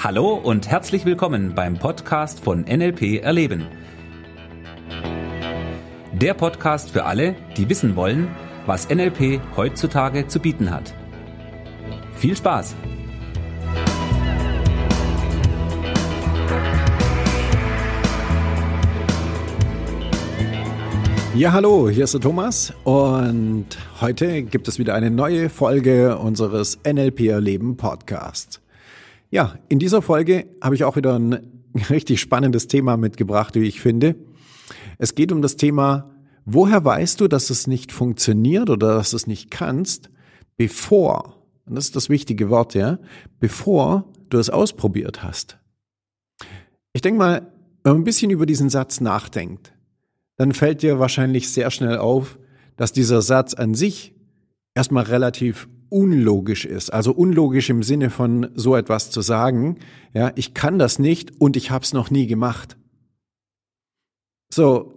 Hallo und herzlich willkommen beim Podcast von NLP Erleben. Der Podcast für alle, die wissen wollen, was NLP heutzutage zu bieten hat. Viel Spaß! Ja, hallo, hier ist der Thomas und heute gibt es wieder eine neue Folge unseres NLP Erleben Podcasts. Ja, in dieser Folge habe ich auch wieder ein richtig spannendes Thema mitgebracht, wie ich finde. Es geht um das Thema, woher weißt du, dass es nicht funktioniert oder dass du es nicht kannst, bevor, und das ist das wichtige Wort, ja, bevor du es ausprobiert hast. Ich denke mal, wenn man ein bisschen über diesen Satz nachdenkt, dann fällt dir wahrscheinlich sehr schnell auf, dass dieser Satz an sich erstmal relativ unlogisch ist. Also unlogisch im Sinne von so etwas zu sagen, ja, ich kann das nicht und ich habe es noch nie gemacht. So,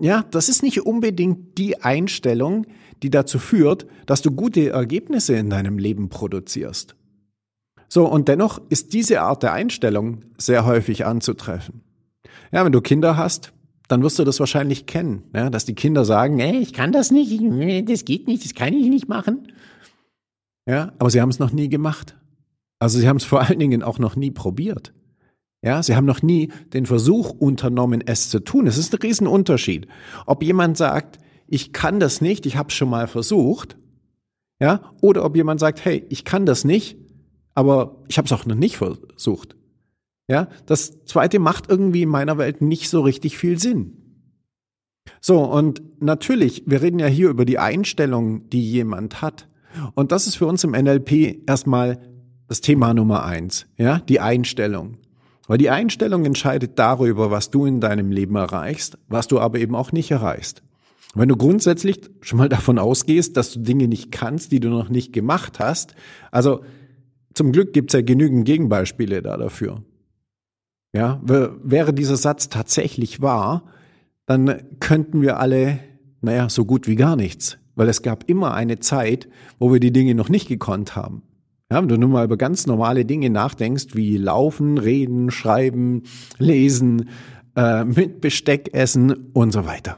ja, das ist nicht unbedingt die Einstellung, die dazu führt, dass du gute Ergebnisse in deinem Leben produzierst. So, und dennoch ist diese Art der Einstellung sehr häufig anzutreffen. Ja, wenn du Kinder hast, dann wirst du das wahrscheinlich kennen, ja, dass die Kinder sagen, ey, ich kann das nicht, das geht nicht, das kann ich nicht machen. Ja, aber sie haben es noch nie gemacht. Also sie haben es vor allen Dingen auch noch nie probiert. Ja, sie haben noch nie den Versuch unternommen, es zu tun. Es ist ein Riesenunterschied. Ob jemand sagt, ich kann das nicht, ich habe schon mal versucht, ja, oder ob jemand sagt, hey, ich kann das nicht, aber ich habe es auch noch nicht versucht. Ja, das zweite macht irgendwie in meiner Welt nicht so richtig viel Sinn. So, und natürlich, wir reden ja hier über die Einstellung, die jemand hat. Und das ist für uns im NLP erstmal das Thema Nummer eins, ja, die Einstellung. Weil die Einstellung entscheidet darüber, was du in deinem Leben erreichst, was du aber eben auch nicht erreichst. Wenn du grundsätzlich schon mal davon ausgehst, dass du Dinge nicht kannst, die du noch nicht gemacht hast, also zum Glück gibt's ja genügend Gegenbeispiele da dafür. Ja, wäre dieser Satz tatsächlich wahr, dann könnten wir alle, naja, so gut wie gar nichts weil es gab immer eine Zeit, wo wir die Dinge noch nicht gekonnt haben. Ja, wenn du nur mal über ganz normale Dinge nachdenkst, wie laufen, reden, schreiben, lesen, äh, mit Besteck essen und so weiter.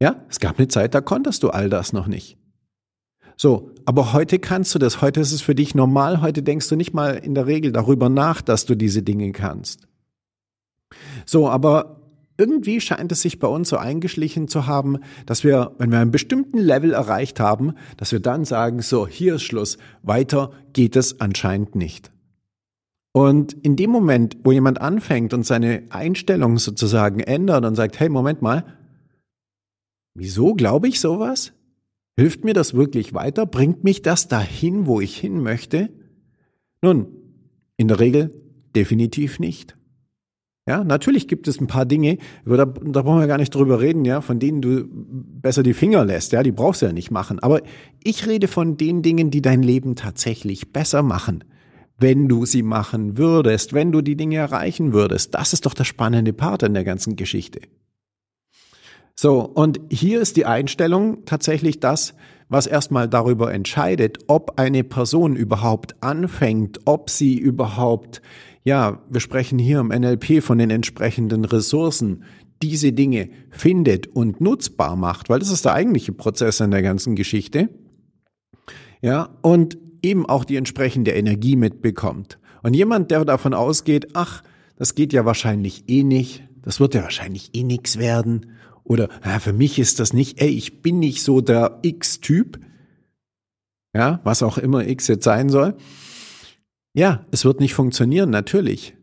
Ja, es gab eine Zeit, da konntest du all das noch nicht. So, aber heute kannst du das, heute ist es für dich normal, heute denkst du nicht mal in der Regel darüber nach, dass du diese Dinge kannst. So, aber irgendwie scheint es sich bei uns so eingeschlichen zu haben, dass wir, wenn wir einen bestimmten Level erreicht haben, dass wir dann sagen, so, hier ist Schluss, weiter geht es anscheinend nicht. Und in dem Moment, wo jemand anfängt und seine Einstellung sozusagen ändert und sagt, hey, Moment mal, wieso glaube ich sowas? Hilft mir das wirklich weiter? Bringt mich das dahin, wo ich hin möchte? Nun, in der Regel definitiv nicht. Ja, natürlich gibt es ein paar Dinge, da, da brauchen wir gar nicht drüber reden, ja, von denen du besser die Finger lässt, ja, die brauchst du ja nicht machen. Aber ich rede von den Dingen, die dein Leben tatsächlich besser machen. Wenn du sie machen würdest, wenn du die Dinge erreichen würdest, das ist doch der spannende Part in der ganzen Geschichte. So, und hier ist die Einstellung tatsächlich das, was erstmal darüber entscheidet, ob eine Person überhaupt anfängt, ob sie überhaupt ja, wir sprechen hier im NLP von den entsprechenden Ressourcen, diese Dinge findet und nutzbar macht, weil das ist der eigentliche Prozess an der ganzen Geschichte. Ja, und eben auch die entsprechende Energie mitbekommt. Und jemand, der davon ausgeht, ach, das geht ja wahrscheinlich eh nicht, das wird ja wahrscheinlich eh nix werden, oder ja, für mich ist das nicht, ey, ich bin nicht so der X-Typ, ja, was auch immer X jetzt sein soll, ja, es wird nicht funktionieren, natürlich.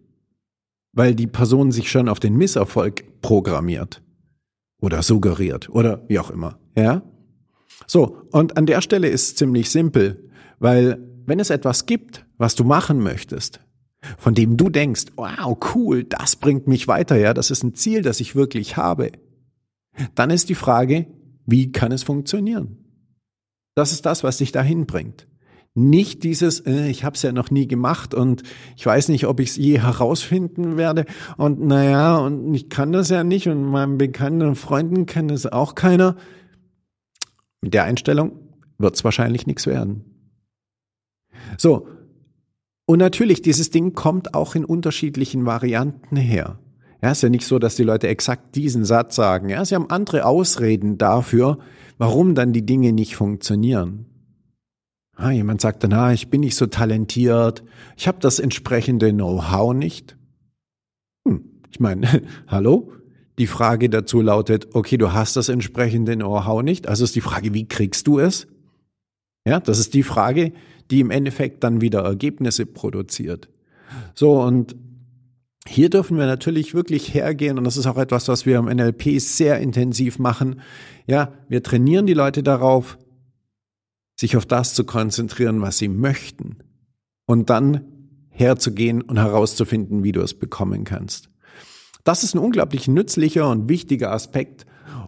Weil die Person sich schon auf den Misserfolg programmiert. Oder suggeriert. Oder wie auch immer. Ja? So. Und an der Stelle ist es ziemlich simpel. Weil wenn es etwas gibt, was du machen möchtest, von dem du denkst, wow, cool, das bringt mich weiter, ja, das ist ein Ziel, das ich wirklich habe, dann ist die Frage, wie kann es funktionieren? Das ist das, was dich dahin bringt. Nicht dieses, äh, ich habe es ja noch nie gemacht und ich weiß nicht, ob ich es je herausfinden werde und naja, und ich kann das ja nicht und meinen bekannten Freunden kann das auch keiner. Mit der Einstellung wird es wahrscheinlich nichts werden. So, Und natürlich, dieses Ding kommt auch in unterschiedlichen Varianten her. Ja, ist ja nicht so, dass die Leute exakt diesen Satz sagen. Ja, sie haben andere Ausreden dafür, warum dann die Dinge nicht funktionieren. Ah, jemand sagt dann, ah, ich bin nicht so talentiert, ich habe das entsprechende Know-how nicht. Hm, ich meine, hallo? Die Frage dazu lautet, okay, du hast das entsprechende Know-how nicht, also ist die Frage, wie kriegst du es? Ja, das ist die Frage, die im Endeffekt dann wieder Ergebnisse produziert. So, und hier dürfen wir natürlich wirklich hergehen und das ist auch etwas, was wir im NLP sehr intensiv machen. Ja, wir trainieren die Leute darauf, sich auf das zu konzentrieren, was sie möchten und dann herzugehen und herauszufinden, wie du es bekommen kannst. Das ist ein unglaublich nützlicher und wichtiger Aspekt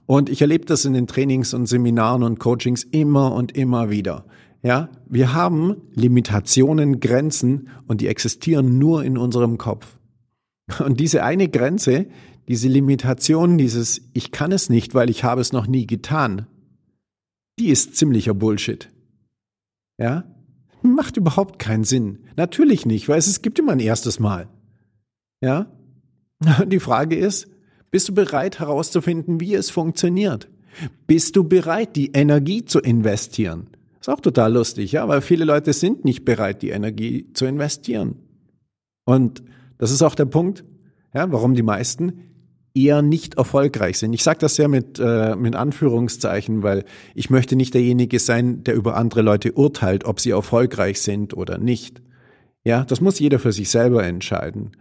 und ich erlebe das in den Trainings und Seminaren und Coachings immer und immer wieder. Ja, wir haben Limitationen, Grenzen und die existieren nur in unserem Kopf. Und diese eine Grenze, diese Limitation, dieses Ich kann es nicht, weil ich habe es noch nie getan, die ist ziemlicher Bullshit. Ja? Macht überhaupt keinen Sinn. Natürlich nicht, weil es gibt immer ein erstes Mal. Ja? Die Frage ist, bist du bereit herauszufinden, wie es funktioniert? Bist du bereit, die Energie zu investieren? Ist auch total lustig, ja, weil viele Leute sind nicht bereit, die Energie zu investieren. Und das ist auch der Punkt, ja, warum die meisten eher nicht erfolgreich sind. Ich sage das sehr mit, äh, mit Anführungszeichen, weil ich möchte nicht derjenige sein, der über andere Leute urteilt, ob sie erfolgreich sind oder nicht. Ja, das muss jeder für sich selber entscheiden.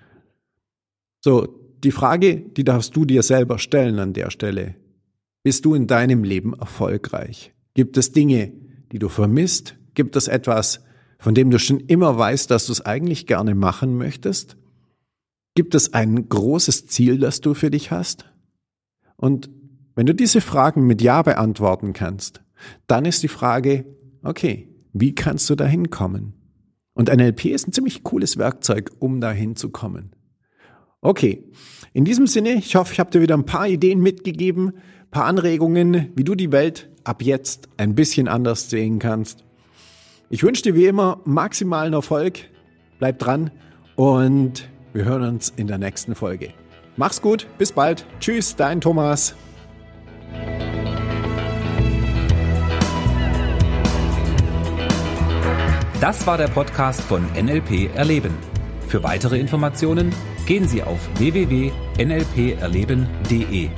So, die Frage, die darfst du dir selber stellen an der Stelle. Bist du in deinem Leben erfolgreich? Gibt es Dinge, die du vermisst? Gibt es etwas, von dem du schon immer weißt, dass du es eigentlich gerne machen möchtest? Gibt es ein großes Ziel, das du für dich hast? Und wenn du diese Fragen mit Ja beantworten kannst, dann ist die Frage, okay, wie kannst du da hinkommen? Und NLP ist ein ziemlich cooles Werkzeug, um dahin zu kommen. Okay, in diesem Sinne, ich hoffe, ich habe dir wieder ein paar Ideen mitgegeben, ein paar Anregungen, wie du die Welt ab jetzt ein bisschen anders sehen kannst. Ich wünsche dir wie immer maximalen Erfolg, bleib dran und wir hören uns in der nächsten Folge. Mach's gut, bis bald. Tschüss, dein Thomas. Das war der Podcast von NLP Erleben. Für weitere Informationen gehen Sie auf www.nlperleben.de.